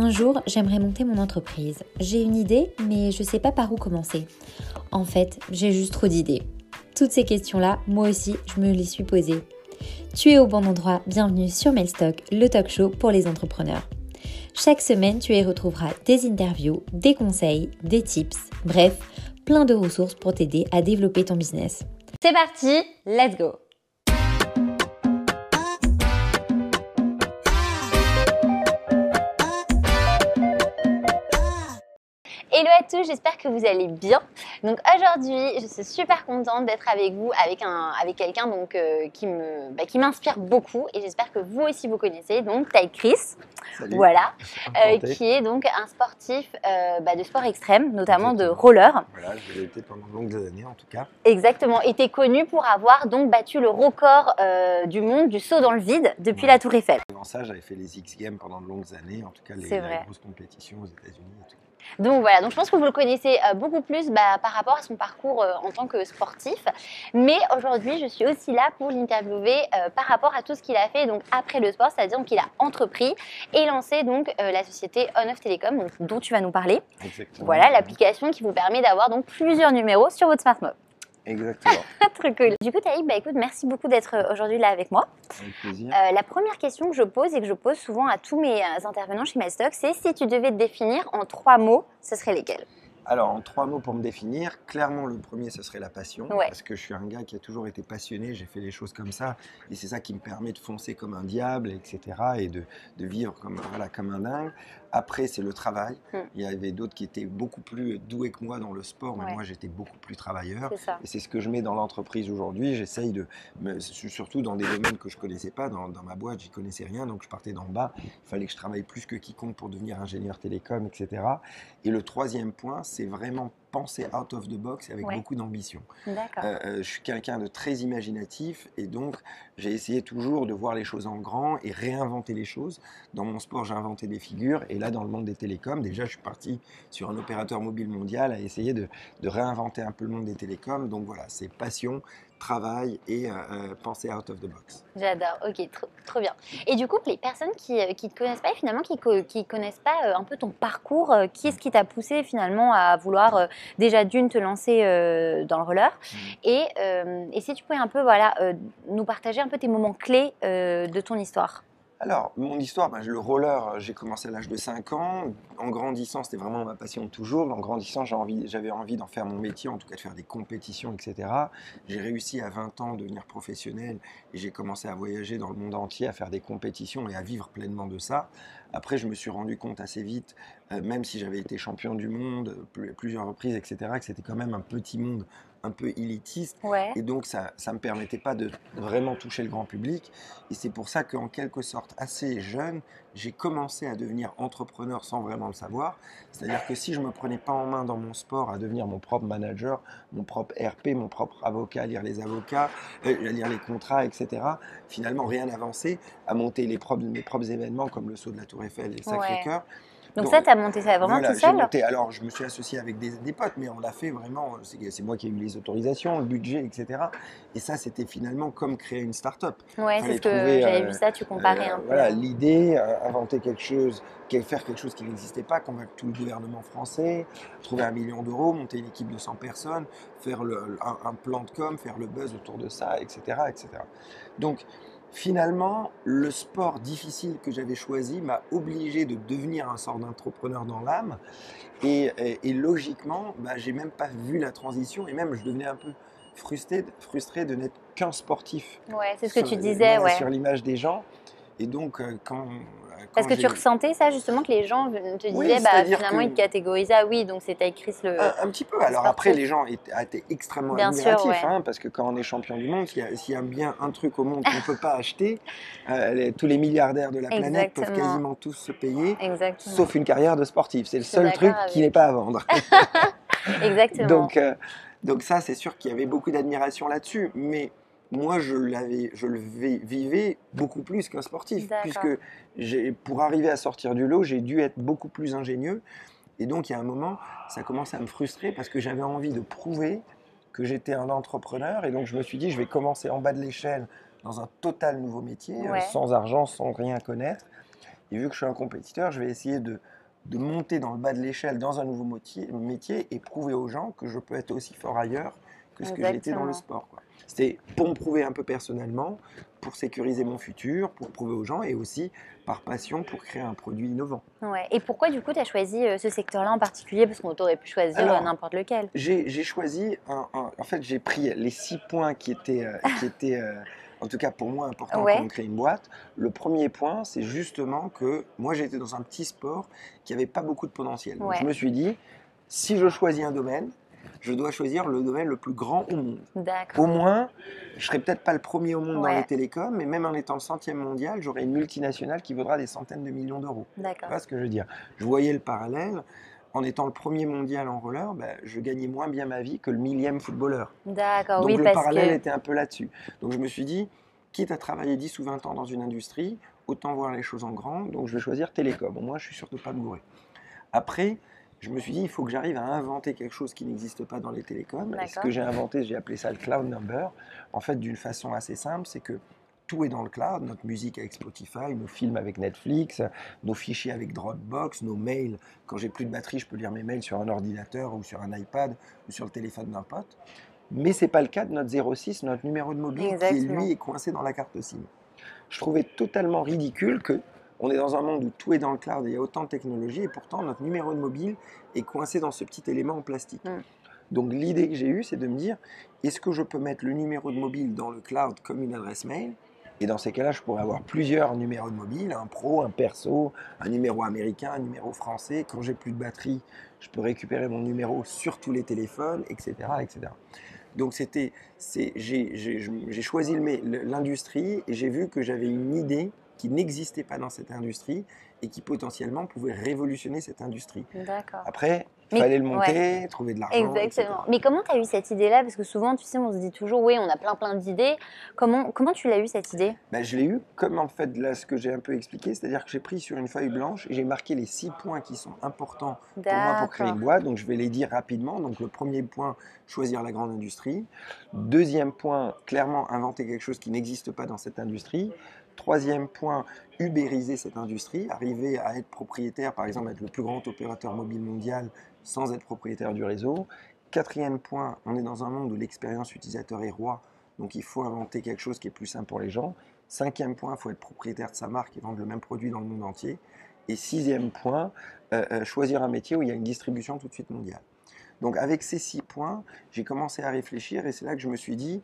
Un jour, j'aimerais monter mon entreprise. J'ai une idée, mais je sais pas par où commencer. En fait, j'ai juste trop d'idées. Toutes ces questions-là, moi aussi, je me les suis posées. Tu es au bon endroit, bienvenue sur Mailstock, le talk show pour les entrepreneurs. Chaque semaine, tu y retrouveras des interviews, des conseils, des tips, bref, plein de ressources pour t'aider à développer ton business. C'est parti, let's go Hello à tous, j'espère que vous allez bien. Donc aujourd'hui, je suis super contente d'être avec vous, avec un, avec quelqu'un donc euh, qui me, bah, qui m'inspire beaucoup et j'espère que vous aussi vous connaissez. Donc Ty Chris, voilà, euh, qui est donc un sportif euh, bah, de sport extrême, notamment de roller. Voilà, je l'ai été pendant de longues années en tout cas. Exactement. Et tu connu pour avoir donc battu le record du monde du saut dans le vide depuis la Tour Eiffel. Avant ça, j'avais fait les X Games pendant de longues années, en tout cas les, les grosses compétitions aux États-Unis. Donc voilà, donc je pense que vous le connaissez euh, beaucoup plus bah, par rapport à son parcours euh, en tant que sportif. Mais aujourd'hui, je suis aussi là pour l'interviewer euh, par rapport à tout ce qu'il a fait donc après le sport, c'est-à-dire qu'il a entrepris et lancé donc la société On Off Telecom, dont tu vas nous parler. Exactement. Voilà l'application qui vous permet d'avoir donc plusieurs numéros sur votre smartphone. Exactement. Trop cool. Du coup, Taïb, bah, écoute, merci beaucoup d'être euh, aujourd'hui là avec moi. Avec plaisir. Euh, la première question que je pose et que je pose souvent à tous mes euh, intervenants chez MyStock, c'est si tu devais te définir en trois mots, ce serait lesquels? Alors, en trois mots pour me définir, clairement, le premier, ce serait la passion. Ouais. Parce que je suis un gars qui a toujours été passionné, j'ai fait les choses comme ça. Et c'est ça qui me permet de foncer comme un diable, etc. Et de, de vivre comme, voilà, comme un dingue. Après, c'est le travail. Mm. Il y avait d'autres qui étaient beaucoup plus doués que moi dans le sport, mais Ouais. moi, j'étais beaucoup plus travailleur. C'est ça. Et c'est ce que je mets dans l'entreprise aujourd'hui. J'essaye de, surtout dans des domaines que je connaissais pas, dans, dans ma boîte, j'y connaissais rien, donc je partais d'en bas. Il fallait que je travaille plus que quiconque pour devenir ingénieur télécom, etc. Et le troisième point, c'est vraiment penser out of the box avec Ouais. beaucoup d'ambition. Euh, euh, je suis quelqu'un de très imaginatif et donc j'ai essayé toujours de voir les choses en grand et réinventer les choses. Dans mon sport, j'ai inventé des figures et là, dans le monde des télécoms, déjà, je suis parti sur un opérateur mobile mondial à essayer de, de réinventer un peu le monde des télécoms. Donc voilà, c'est passion, travail et euh, euh, penser out of the box. J'adore, ok, trop, trop bien. Et du coup, les personnes qui ne te connaissent pas, et finalement, qui ne connaissent pas euh, un peu ton parcours, euh, qui est-ce qui t'a poussé finalement à vouloir euh, déjà d'une te lancer euh, dans le roller? Et, euh, et si tu pouvais un peu voilà, euh, nous partager un peu tes moments clés euh, de ton histoire Alors, mon histoire, ben, le roller, euh, j'ai commencé à l'âge de 5 ans. En grandissant, c'était vraiment ma passion toujours. En grandissant, j'avais envie, d'en faire mon métier, en tout cas de faire des compétitions, etc. J'ai réussi à 20 ans à devenir professionnel et j'ai commencé à voyager dans le monde entier, à faire des compétitions et à vivre pleinement de ça. Après, je me suis rendu compte assez vite, euh, même si j'avais été champion du monde euh, plus- plusieurs reprises, etc., que c'était quand même un petit monde un peu élitiste. Ouais. Et donc, ça ne me permettait pas de vraiment toucher le grand public. Et c'est pour ça qu'en quelque sorte, assez jeune, j'ai commencé à devenir entrepreneur sans vraiment le savoir. C'est-à-dire que si je ne me prenais pas en main dans mon sport à devenir mon propre manager, mon propre RP, mon propre avocat, lire les avocats, euh, lire les contrats, etc., finalement, rien n'avançait, à monter les propres, mes propres événements comme le saut de la Tour Eiffel et le Sacré-Cœur. Donc Donc, ça, tu as monté ça vraiment Voilà, tout seul monté- alors, je me suis associé avec des, des potes, mais on l'a fait vraiment. C'est c'est moi qui ai eu les autorisations, le budget, etc. Et ça, c'était finalement comme créer une start-up. Ouais, c'est ce que trouver, j'avais euh, vu ça, tu comparais Euh, un peu. Voilà, l'idée, euh, inventer quelque chose, faire quelque chose qui n'existait pas, convaincre tout le gouvernement français, trouver un million d'euros, monter une équipe de 100 personnes, faire le- un, un plan de com, faire le buzz autour de ça, etc. etc. Donc, finalement, le sport difficile que j'avais choisi m'a obligé de devenir un sort d'entrepreneur dans l'âme. Et, et- et logiquement, bah, j'ai même pas vu la transition et même je devenais un peu frustré, frustré de n'être qu'un sportif Ouais, c'est ce que tu disais, ouais. sur l'image des gens. Et donc, euh, quand. Parce que tu ressentais ça justement que les gens te disaient, Oui, bah, finalement que- ils te catégorisaient, ah oui, donc c'était Chris le. Un, un petit peu. Alors après, les gens étaient, étaient extrêmement Bien sûr, admiratifs, ouais. hein, parce que quand on est champion du monde, s'il y, a- s'il y a bien un truc au monde qu'on ne peut pas acheter, euh, les- tous les milliardaires de la planète peuvent quasiment tous se payer, Exactement. sauf une carrière de sportif. C'est le seul truc avec qui n'est pas à vendre. Exactement. donc, euh, donc ça, c'est sûr qu'il y avait beaucoup d'admiration là-dessus, mais moi, je, l'avais, je le vi- vivais beaucoup plus qu'un sportif, puisque pour arriver à sortir du lot, j'ai dû être beaucoup plus ingénieux. Et donc, il y a un moment, ça commençait à me frustrer parce que j'avais envie de prouver que j'étais un entrepreneur. Et donc, je me suis dit, je vais commencer en bas de l'échelle dans un total nouveau métier, euh, Ouais. sans argent, sans rien connaître. Et vu que je suis un compétiteur, je vais essayer de, de monter dans le bas de l'échelle dans un nouveau métier, métier et prouver aux gens que je peux être aussi fort ailleurs que ce que été dans le sport. C'était pour me prouver un peu personnellement, pour sécuriser mon futur, pour prouver aux gens et aussi par passion pour créer un produit innovant. Ouais. Et pourquoi du coup tu as choisi euh, ce secteur-là en particulier? Parce qu'on t'aurait pu choisir euh, n'importe lequel. J'ai choisi, un- un- en fait, j'ai pris les six points qui étaient, euh, qui étaient euh, en tout cas pour moi, importants Ouais. pour me créer une boîte. Le premier point, c'est justement que moi, j'étais dans un petit sport qui n'avait pas beaucoup de potentiel. Donc, Ouais. je me suis dit, si je choisis un domaine, je dois choisir le domaine le plus grand au monde. Au moins, je serai peut-être pas le premier au monde dans les télécoms, mais même en étant le centième mondial, j'aurai une multinationale qui vaudra des centaines de millions d'euros. Tu D'accord. vois ce que je veux dire? Je voyais le parallèle. En étant le premier mondial en roller, ben, je gagnais moins bien ma vie que le millième footballeur. D'accord. Oui, le parce parallèle que. était un peu là-dessus. Donc je me suis dit, quitte à travailler 10 ou 20 ans dans une industrie, autant voir les choses en grand. Donc je vais choisir télécom. Au moins, je suis sûr de ne pas me gourer. Après, je me suis dit, il faut que j'arrive à inventer quelque chose qui n'existe pas dans les télécoms. Et ce que j'ai inventé, j'ai appelé ça le cloud number. En fait, d'une façon assez simple, c'est que tout est dans le cloud, notre musique avec Spotify, nos films avec Netflix, nos fichiers avec Dropbox, nos mails. Quand j'ai plus de batterie, je peux lire mes mails sur un ordinateur ou sur un iPad ou sur le téléphone d'un pote. Mais c'est pas le cas de notre 06, notre numéro de mobile, qui lui est coincé dans la carte SIM. Je trouvais totalement ridicule que on est dans un monde où tout est dans le cloud et il y a autant de technologies et pourtant notre numéro de mobile est coincé dans ce petit élément en plastique. Mm. Donc l'idée que j'ai eue, c'est de me dire, est-ce que je peux mettre le numéro de mobile dans le cloud comme une adresse mail? Et dans ces cas-là, je pourrais avoir plusieurs numéros de mobile, un pro, un perso, un numéro américain, un numéro français. Quand j'ai plus de batterie, je peux récupérer mon numéro sur tous les téléphones, etc. etc. Donc c'était, j'ai, choisi l'industrie et j'ai vu que j'avais une idée qui n'existait pas dans cette industrie et qui potentiellement pouvait révolutionner cette industrie. D'accord. Après, il fallait le monter, trouver de l'argent. etc. Exactement. Mais comment tu as eu cette idée-là? Parce que souvent, tu sais, on se dit toujours, oui, on a plein plein d'idées. Comment, comment tu l'as eu cette idée? Ben, je l'ai eu comme en fait là ce que j'ai un peu expliqué, c'est-à-dire que j'ai pris sur une feuille blanche et j'ai marqué les six points qui sont importants pour moi pour créer une boîte. Donc je vais les dire rapidement. Donc le premier point, choisir la grande industrie. Deuxième point, clairement inventer quelque chose qui n'existe pas dans cette industrie. Troisième point, ubériser cette industrie, arriver à être propriétaire, par exemple, être le plus grand opérateur mobile mondial sans être propriétaire du réseau. Quatrième point, on est dans un monde où l'expérience utilisateur est roi, donc il faut inventer quelque chose qui est plus simple pour les gens. Cinquième point, il faut être propriétaire de sa marque et vendre le même produit dans le monde entier. Et sixième point, euh, euh, choisir un métier où il y a une distribution tout de suite mondiale. Donc avec ces six points, j'ai commencé à réfléchir et c'est là que je me suis dit,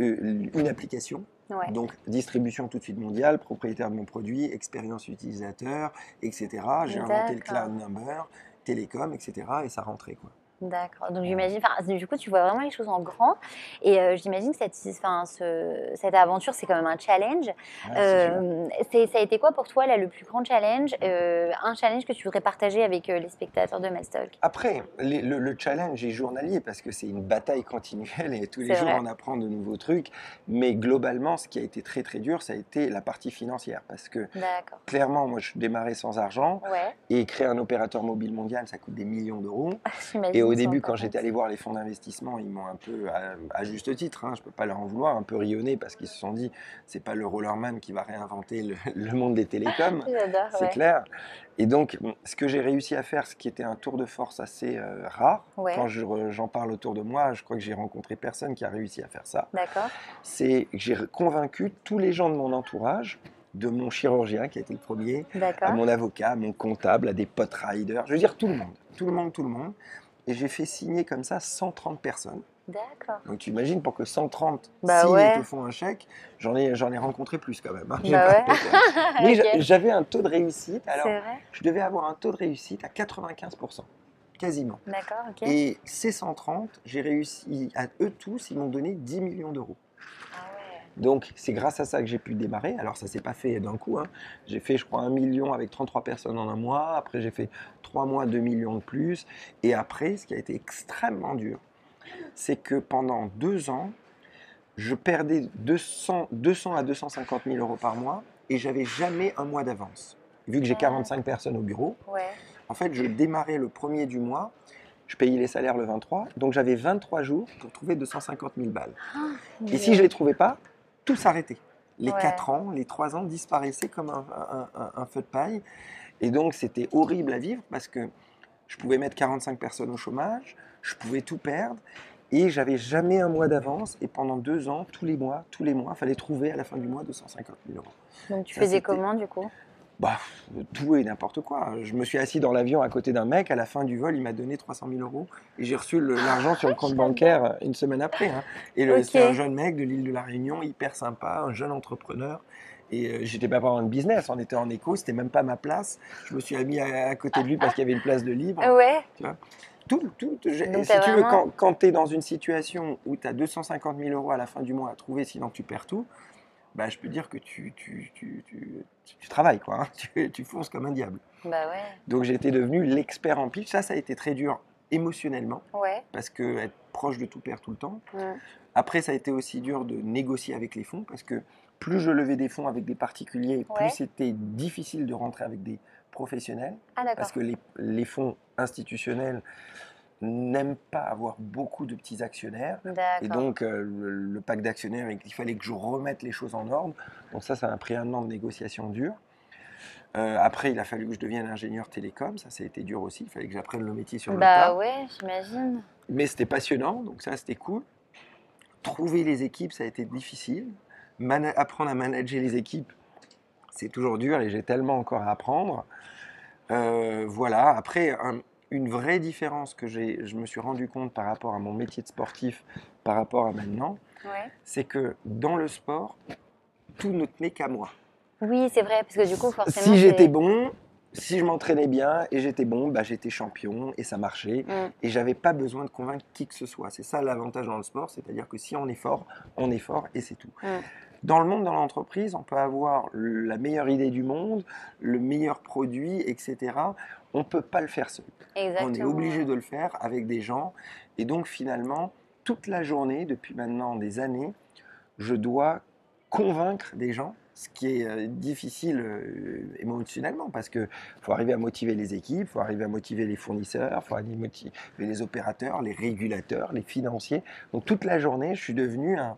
euh, une application, Ouais. donc distribution tout de suite mondiale, propriétaire de mon produit, expérience utilisateur, etc. J'ai inventé le cloud number, télécom, etc. Et ça rentrait quoi. D'accord. Donc j'imagine, du coup, tu vois vraiment les choses en grand. Et euh, j'imagine que cette, ce- cette aventure, c'est quand même un challenge. Ouais. Euh, ça a été quoi pour toi là, le plus grand challenge Euh, Un challenge que tu voudrais partager avec euh, les spectateurs de Mastalk Après, les- le, le challenge est journalier parce que c'est une bataille continuelle et tous les jours vrai. on apprend de nouveaux trucs. Mais globalement, ce qui a été très très dur, ça a été la partie financière parce que clairement, moi je démarrais sans argent Ouais. et créer un opérateur mobile mondial, ça coûte des millions d'euros. J'imagine au début, quand j'étais allé voir les fonds d'investissement, ils m'ont un peu, à, à juste titre, hein, je ne peux pas leur en vouloir, un peu rionné parce qu'ils se sont dit, c'est pas le rollerman qui va réinventer le, le monde des télécoms. C'est ouais. clair. Et donc, ce que j'ai réussi à faire, ce qui était un tour de force assez euh, rare, Ouais. quand je j'en parle autour de moi, je crois que j'ai rencontré personne qui a réussi à faire ça, c'est que j'ai convaincu tous les gens de mon entourage, de mon chirurgien qui a été le premier, à mon avocat, à mon comptable, à des potes riders, je veux dire tout le monde, tout le monde, tout le monde. Et j'ai fait signer comme ça 130 personnes. D'accord. Donc tu imagines pour que 130 Bah signent ouais. et te font un chèque, j'en ai, j'en ai rencontré plus quand même. hein. Bah ouais. Mais j'avais un taux de réussite, alors C'est vrai. je devais avoir un taux de réussite à 95%, quasiment. D'accord. Ok. Et ces 130, j'ai réussi à eux tous, ils m'ont donné 10 millions d'euros. Ah ouais. Donc c'est grâce à ça que j'ai pu démarrer. Alors ça s'est pas fait d'un coup. hein. J'ai fait je crois un million avec 33 personnes en un mois. Après j'ai fait trois mois 2 millions de plus. Et après ce qui a été extrêmement dur, c'est que pendant deux ans, je perdais 200, 200 à 250 000 euros par mois et j'avais jamais un mois d'avance. Vu que j'ai Ah. 45 personnes au bureau, Ouais. en fait je démarrais le premier du mois. Je payais les salaires le 23, donc j'avais 23 jours pour trouver 250 000 balles. Et si je ne les trouvais pas, tout s'arrêtait. Les Ouais. 4 ans, les 3 ans disparaissaient comme un, un- un- un feu de paille. Et donc, c'était horrible à vivre parce que je pouvais mettre 45 personnes au chômage, je pouvais tout perdre. Et j'avais jamais un mois d'avance. Et pendant deux ans, tous les mois, tous les mois, il fallait trouver à la fin du mois 250 000 euros. Donc tu Ça, faisais comment du coup? Bah, tout et n'importe quoi. Je me suis assis dans l'avion à côté d'un mec. À la fin du vol, il m'a donné 300 000 euros. Et j'ai reçu l'argent sur le compte bancaire euh, une semaine après. hein. Et c'était un jeune mec de l'île de la Réunion, hyper sympa, un jeune entrepreneur. Et euh, j'étais pas en business, on était en écho, c'était même pas ma place. Je me suis mis à, à côté de lui parce qu'il y avait une place de libre. Ouais. Tout, tout, j'ai- Donc, si tu veux, vraiment- quand, tu es dans une situation où tu as 250 000 euros à la fin du mois à trouver, sinon tu perds tout, bah, je peux dire que tu, tu, tu, tu, tu travailles, quoi. hein. Tu, tu fonces comme un diable. Bah ouais. Donc été devenu l'expert en pitch. Ça, ça a été très dur émotionnellement, Ouais. parce que être proche de tout perd tout le temps. Mm. Après, ça a été aussi dur de négocier avec les fonds, parce que plus je levais des fonds avec des particuliers, plus c'était difficile de rentrer avec des professionnels, Ah parce que les, les fonds institutionnels n'aiment pas avoir beaucoup de petits actionnaires. Et donc, euh, le, le pacte d'actionnaires, il fallait que je remette les choses en ordre. Donc ça, ça m'a pris un an de négociation dure. Euh, après, il a fallu que je devienne ingénieur télécom. Ça, ça a été dur aussi. Il fallait que j'apprenne le métier sur le Bah tas. ouais, j'imagine. Mais c'était passionnant, donc ça, c'était cool. Trouver les équipes, ça a été difficile. Mana- apprendre à manager les équipes, c'est toujours dur et j'ai tellement encore à apprendre. Euh, voilà. Après, un- une vraie différence que j'ai, je me suis rendu compte par rapport à mon métier de sportif, par rapport à maintenant, Ouais. c'est que dans le sport, tout ne tenait qu'à moi. Oui, c'est vrai, parce que du coup, forcément. Si j'étais bon, si je m'entraînais bien et j'étais bon, bah, j'étais champion et ça marchait. Mm. Et j'avais pas besoin de convaincre qui que ce soit. C'est ça l'avantage dans le sport, c'est-à-dire que si on est fort, on est fort et c'est tout. Mm. Dans le monde, dans l'entreprise, on peut avoir la meilleure idée du monde, le meilleur produit, etc. On ne peut pas le faire seul. Exactement. On est obligé de le faire avec des gens. Et donc finalement, toute la journée, depuis maintenant des années, je dois convaincre des gens, ce qui est euh, difficile euh, émotionnellement, parce qu'il faut arriver à motiver les équipes, il faut arriver à motiver les fournisseurs, il faut arriver à motiver les opérateurs, les régulateurs, les financiers. Donc toute la journée, je suis devenu un,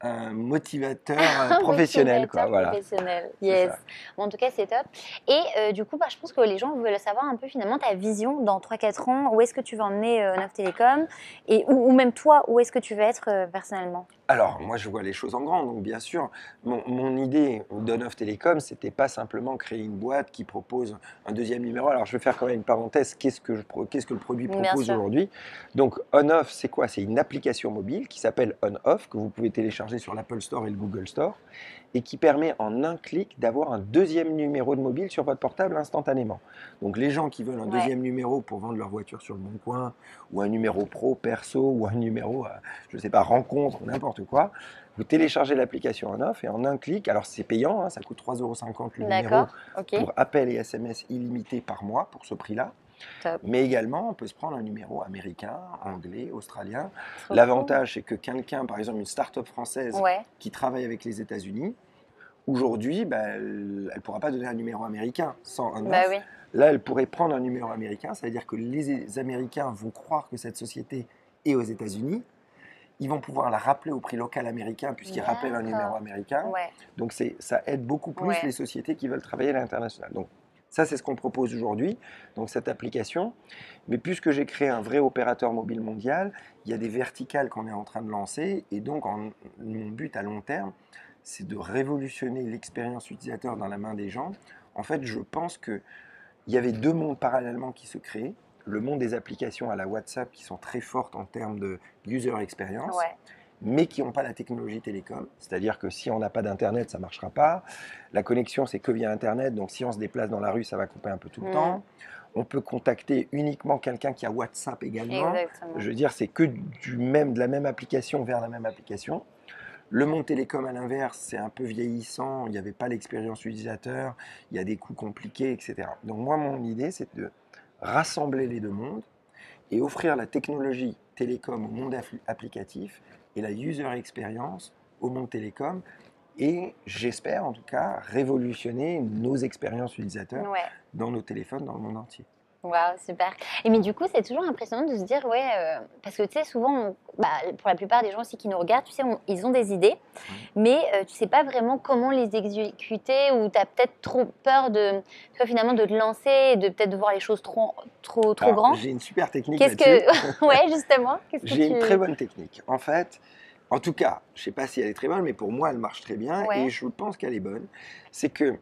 un motivateur euh, Un professionnel. Quoi, motivateur voilà. professionnel. Yes. Bon, en tout cas, c'est top. Et euh, du coup, bah, je pense que les gens veulent savoir un peu finalement ta vision dans 3-4 ans. Où est-ce que tu veux emmener euh, Neuf Télécom? Et, ou, ou même toi, où est-ce que tu veux être euh, personnellement? Alors, moi, je vois les choses en grand. Donc, bien sûr, mon, mon idée d'On-Off Télécom, c'était pas simplement créer une boîte qui propose un deuxième numéro. Alors, je vais faire quand même une parenthèse. Qu'est-ce que, qu'est-ce le produit propose aujourd'hui? Donc, On-Off, c'est quoi? C'est une application mobile qui s'appelle On-Off, que vous pouvez télécharger sur l'Apple Store et le Google Store, et qui permet en un clic d'avoir un deuxième numéro de mobile sur votre portable instantanément. Donc, les gens qui veulent un Ouais. deuxième numéro pour vendre leur voiture sur le bon coin, ou un numéro pro, perso, ou un numéro, euh, je ne sais pas, rencontre, n'importe quoi, vous téléchargez l'application On-Off et en un clic, alors c'est payant, hein, ça coûte 3,50€ le numéro pour appel et SMS illimité par mois pour ce prix-là. Top. Mais également, on peut se prendre un numéro américain, anglais, australien. L'avantage, c'est que quelqu'un, par exemple une start-up française. Ouais. qui travaille avec les États-Unis, aujourd'hui, bah, elle ne pourra pas donner un numéro américain sans un Bah oui. Là, elle pourrait prendre un numéro américain, ça veut dire que les Américains vont croire que cette société est aux États-Unis. Ils vont pouvoir la rappeler au prix local américain puisqu'ils rappellent un numéro américain. Ouais. Donc ça aide beaucoup plus Ouais. les sociétés qui veulent travailler à l'international. Donc ça, c'est ce qu'on propose aujourd'hui, donc cette application. Mais puisque j'ai créé un vrai opérateur mobile mondial, il y a des verticales qu'on est en train de lancer. Et donc en- mon but à long terme, c'est de révolutionner l'expérience utilisateur dans la main des gens. En fait, je pense que il y avait deux mondes parallèlement qui se créaient. Le monde des applications à la WhatsApp qui sont très fortes en termes de user experience. Mais qui n'ont pas la technologie télécom. C'est-à-dire que si on n'a pas d'Internet, ça ne marchera pas. La connexion, c'est que via Internet, donc si on se déplace dans la rue, ça va couper un peu tout le Mhm. temps. On peut contacter uniquement quelqu'un qui a WhatsApp également. Exactement. Je veux dire, c'est que du même, de la même application vers la même application. Le monde télécom, à l'inverse, c'est un peu vieillissant. Il n'y avait pas l'expérience utilisateur. Il y a des coûts compliqués, etc. Donc moi, mon idée, c'est de rassembler les deux mondes et offrir la technologie télécom au monde applicatif et la user experience au monde télécom. Et j'espère en tout cas révolutionner nos expériences utilisateurs Ouais. dans nos téléphones dans le monde entier. Waouh, super. Et mais du coup, c'est toujours impressionnant de se dire, ouais, euh, parce que tu sais, souvent, on- bah, pour la plupart des gens aussi qui nous regardent, tu sais, on- ils ont des idées, mais euh, tu sais pas vraiment comment les exécuter ou tu as peut-être trop peur de, tu vois, finalement, de te lancer de peut-être de voir les choses trop, trop, trop Alors, grandes. J'ai une super technique Qu'est-ce que, ouais, justement, J'ai tu... une très bonne technique. En fait, en tout cas, je sais pas si elle est très bonne, mais pour moi, elle marche très bien Ouais. et je pense qu'elle est bonne. C'est que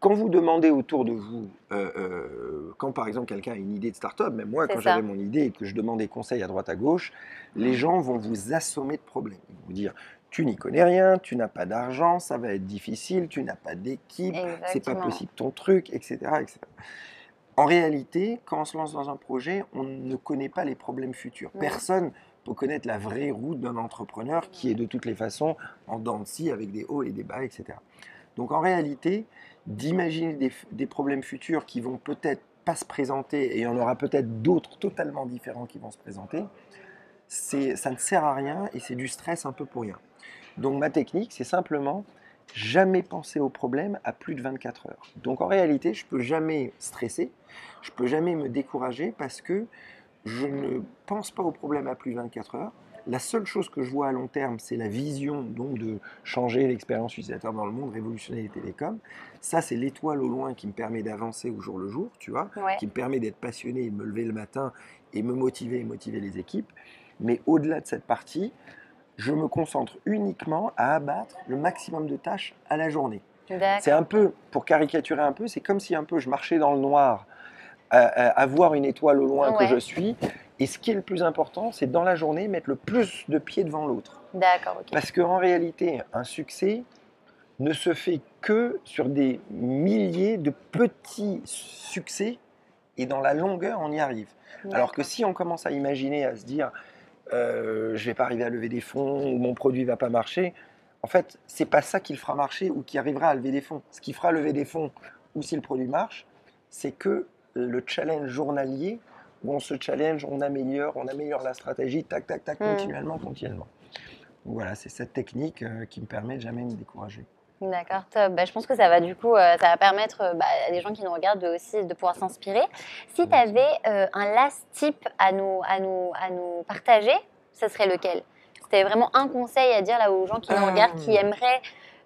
quand vous demandez autour de vous, euh, euh, quand par exemple quelqu'un a une idée de start-up, même moi, quand j'avais mon idée et que je demandais conseil à droite à gauche, les gens vont vous assommer de problèmes. Ils vont vous dire tu n'y connais rien, tu n'as pas d'argent, ça va être difficile, tu n'as pas d'équipe, c'est pas possible ton truc, etc., etc. En réalité, quand on se lance dans un projet, on ne connaît pas les problèmes futurs. Non. Personne peut connaître la vraie route d'un entrepreneur qui est de toutes les façons en dents de scie avec des hauts et des bas, etc. Donc en réalité, d'imaginer des, problèmes futurs qui vont peut-être pas se présenter et il y en aura peut-être d'autres totalement différents qui vont se présenter, ça ne sert à rien et c'est du stress un peu pour rien. Donc ma technique, c'est simplement jamais penser au problème à plus de 24 heures. Donc en réalité, je peux jamais stresser, je peux jamais me décourager parce que je ne pense pas au problème à plus de 24 heures. La seule chose que je vois à long terme, c'est la vision donc de changer l'expérience utilisateur dans le monde, révolutionner les télécoms. Ça, c'est l'étoile au loin qui me permet d'avancer au jour le jour, tu vois Ouais. qui me permet d'être passionné et de me lever le matin et me motiver et motiver les équipes. Mais au-delà de cette partie, je me concentre uniquement à abattre le maximum de tâches à la journée. C'est un peu, pour caricaturer un peu, c'est comme si un peu je marchais dans le noir, à, à- à voir une étoile au loin Ouais. que je suis. Et ce qui est le plus important, c'est dans la journée mettre le plus de pieds devant l'autre. D'accord, ok. Parce qu'en réalité, un succès ne se fait que sur des milliers de petits succès et dans la longueur, on y arrive. Alors que si on commence à imaginer, à se dire, euh, je vais pas arriver à lever des fonds ou mon produit va pas marcher, en fait, c'est pas ça qui le fera marcher ou qui arrivera à lever des fonds. Ce qui fera lever des fonds ou si le produit marche, c'est que le challenge journalier où on se challenge, on améliore, on améliore la stratégie, tac, tac, tac, Mm. continuellement, continuellement. Donc voilà, c'est cette technique euh, qui me permet de jamais me décourager. D'accord, top. Bah, je pense que ça va du coup, euh, ça va permettre euh, bah, à des gens qui nous regardent de, aussi de pouvoir s'inspirer. Si tu avais un last tip à nous, à, nous, à nous partager, ça serait lequel? Si tu avais vraiment un conseil à dire là aux gens qui nous Euh. regardent, qui aimeraient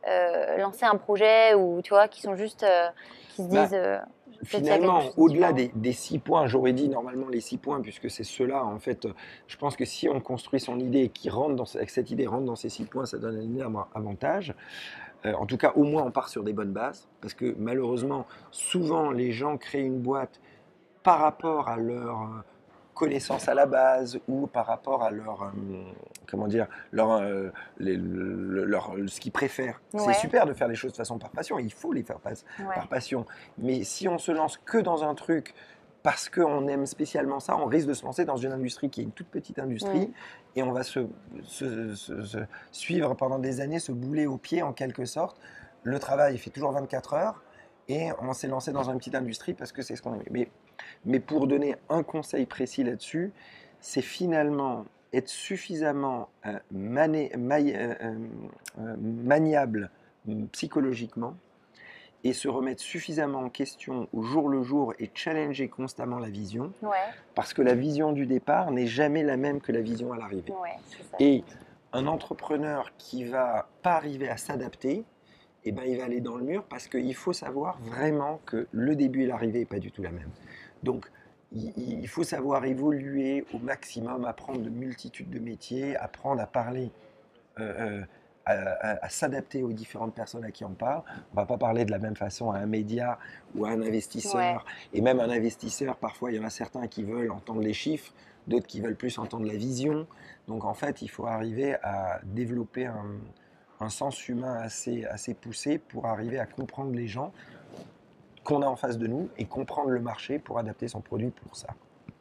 euh, lancer un projet ou tu vois, qui sont juste, euh, qui se Bah, disent. euh, Finalement, au-delà des, des six points, j'aurais dit normalement les six points, puisque c'est cela, en fait, euh, je pense que si on construit son idée et qui rentre dans, ce- avec cette idée rentre dans ces six points, ça donne un énorme avantage. Euh, en tout cas, au moins, on part sur des bonnes bases, parce que malheureusement, souvent, les gens créent une boîte par rapport à leur euh, connaissance à la base ou par rapport à leur, euh, comment dire, leur, euh, les- leur- ce qu'ils préfèrent. Ouais. C'est super de faire les choses de façon par passion, il faut les faire pas- Ouais. par passion. Mais si on se lance que dans un truc parce qu'on aime spécialement ça, on risque de se lancer dans une industrie qui est une toute petite industrie et on va se, se- se- se suivre pendant des années, se bouler au pied en quelque sorte. Le travail fait toujours 24 heures et on s'est lancé dans une petite industrie parce que c'est ce qu'on aime. Mais, mais pour donner un conseil précis là-dessus, c'est finalement être suffisamment euh, mané- maille- euh, euh, maniable mm, psychologiquement et se remettre suffisamment en question au jour le jour et challenger constamment la vision, Ouais, parce que la vision du départ n'est jamais la même que la vision à l'arrivée. ouais. Et un entrepreneur qui va pas arriver à s'adapter, eh ben, il va aller dans le mur parce qu'il faut savoir vraiment que le début et l'arrivée n'est pas du tout la même. Donc, il, faut savoir évoluer au maximum, apprendre de multitudes de métiers, apprendre à parler, euh, euh, à, à- à s'adapter aux différentes personnes à qui on parle. On ne va pas parler de la même façon à un média ou à un investisseur. Et même un investisseur, parfois, il y en a certains qui veulent entendre les chiffres, d'autres qui veulent plus entendre la vision. Donc en fait, il faut arriver à développer un, un sens humain assez, assez poussé pour arriver à comprendre les gens qu'on a en face de nous et comprendre le marché pour adapter son produit pour ça.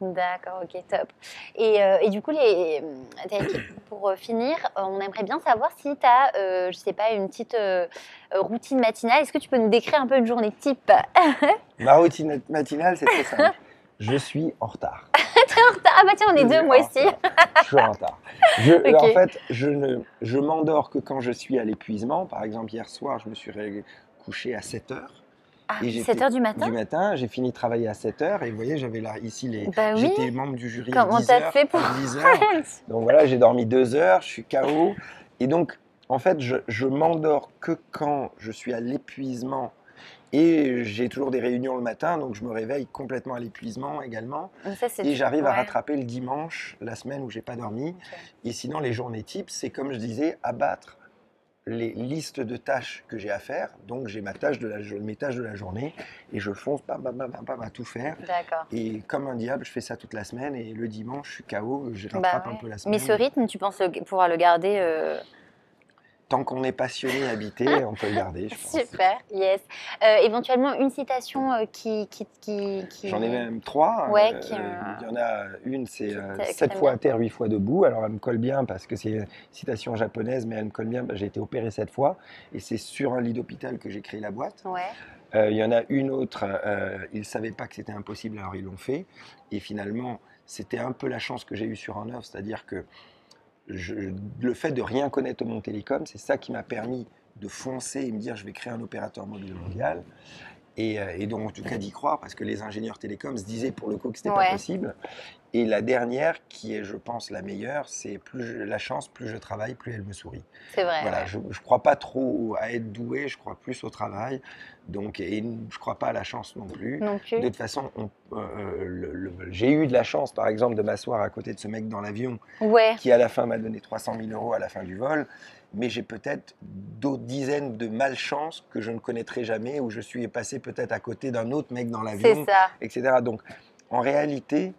D'accord, ok, top. Et, euh, et du coup, les, t'as- pour euh, finir, euh, on aimerait bien savoir si tu as, je sais pas, une petite euh, euh, routine matinale. Est-ce que tu peux nous décrire un peu une journée type? Ma routine matinale, c'est très simple. Je suis en retard. Ah bah tiens, on est deux, moi aussi. Je suis en retard. Je-. En fait, je ne, je m'endors que quand je suis à l'épuisement. Par exemple, hier soir, je me suis couché à 7 heures. Ah, Et j'étais- 7h du matin du matin. J'ai fini de travailler à 7h et vous voyez, j'avais là ici les. Bah oui. J'étais membre du jury Comment à 10 t'as fait pour- à 10 heures. Donc voilà, j'ai dormi deux heures, je suis KO. Et donc, en fait, je, je m'endors que quand je suis à l'épuisement. Et j'ai toujours des réunions le matin, donc je me réveille complètement à l'épuisement également. Ça, Et j'arrive à rattraper le dimanche, la semaine où j'ai pas dormi. Et sinon, les journées types, c'est comme je disais, abattre les listes de tâches que j'ai à faire. Donc j'ai ma tâche de la, mes tâches de la journée et je fonce bam, bam, bam, bam, à tout faire. D'accord. Et comme un diable, je fais ça toute la semaine et le dimanche, je suis KO, je Bah rattrape ouais. un peu la semaine. Mais ce rythme, tu penses pouvoir le garder euh, Tant qu'on est passionné, habité, on peut le garder, je pense. Super, yes. Euh, éventuellement, une citation euh, qui, qui, qui, qui- J'en ai même trois. Ouais, Euh, Il y en a une, c'est qui euh, fois à terre, huit fois debout. Alors elle me colle bien parce que c'est une citation japonaise, mais elle me colle bien. J'ai été opéré sept fois et c'est sur un lit d'hôpital que j'ai créé la boîte. Ouais, il y en a une autre, ils ne savaient pas que c'était impossible, alors ils l'ont fait. Et finalement, c'était un peu la chance que j'ai eue sur un offre, c'est-à-dire que je- le fait de rien connaître au monde télécom, c'est ça qui m'a permis de foncer et me dire je vais créer un opérateur mobile mondial. Et, euh, et donc, en tout cas, d'y croire, parce que les ingénieurs télécoms se disaient pour le coup que c'était Ouais. pas possible. Et la dernière, qui est, je pense, la meilleure, c'est plus je- la chance, plus je travaille, plus elle me sourit. c'est vrai. Voilà, ouais. je ne crois pas trop à être doué, je crois plus au travail. Donc, et je ne crois pas à la chance non plus. Non plus. De toute façon, on- euh, j'ai eu de la chance, par exemple, de m'asseoir à côté de ce mec dans l'avion Ouais, qui, à la fin, m'a donné 300 000 euros à la fin du vol. Mais j'ai peut-être d'autres dizaines de malchances que je ne connaîtrai jamais, où je suis passé peut-être à côté d'un autre mec dans c'est l'avion, ça. etc. Donc, en réalité,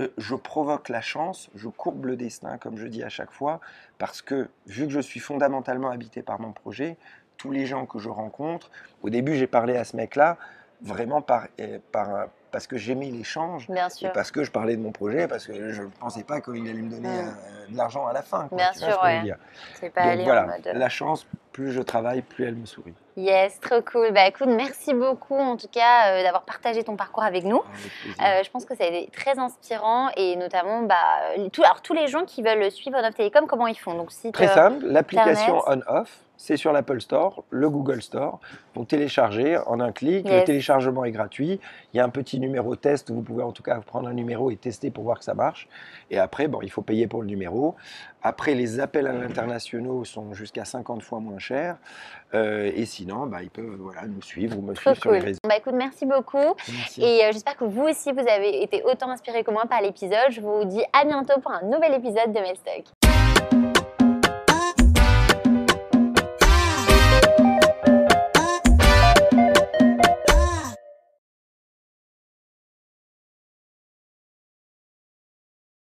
euh, je provoque la chance, je courbe le destin, comme je dis à chaque fois, parce que vu que je suis fondamentalement habité par mon projet, tous les gens que je rencontre, au début j'ai parlé à ce mec-là vraiment par, par, parce que j'aimais l'échange parce que je parlais de mon projet, parce que je ne pensais pas qu'il allait me donner Mm. euh, de l'argent à la fin. quoi, Bien sûr, ouais. C'est pas Donc aller voilà, en mode. euh, la chance, plus je travaille, plus elle me sourit. Yes, trop cool. Bah écoute, merci beaucoup en tout cas euh, d'avoir partagé ton parcours avec nous. Avec. Euh, je pense que ça a été très inspirant et notamment bah, euh, tout, alors, tous les gens qui veulent suivre Nov Télécom, comment ils font? Donc, Très simple, l'application Internet. on-off, c'est sur l'Apple Store, le Google Store. Donc télécharger en un clic, le téléchargement est gratuit. Il y a un petit numéro test, vous pouvez en tout cas prendre un numéro et tester pour voir que ça marche. Et après, bon, il faut payer pour le numéro. Après, les appels à l'internationaux sont jusqu'à 50 fois moins chers. Euh, et sinon, bah, ils peuvent voilà, nous suivre ou me trop suivre sur les réseaux. Bah écoute, merci beaucoup. Merci. Et euh, j'espère que vous aussi, vous avez été autant inspiré que moi par l'épisode. Je vous dis à bientôt pour un nouvel épisode de Melstock.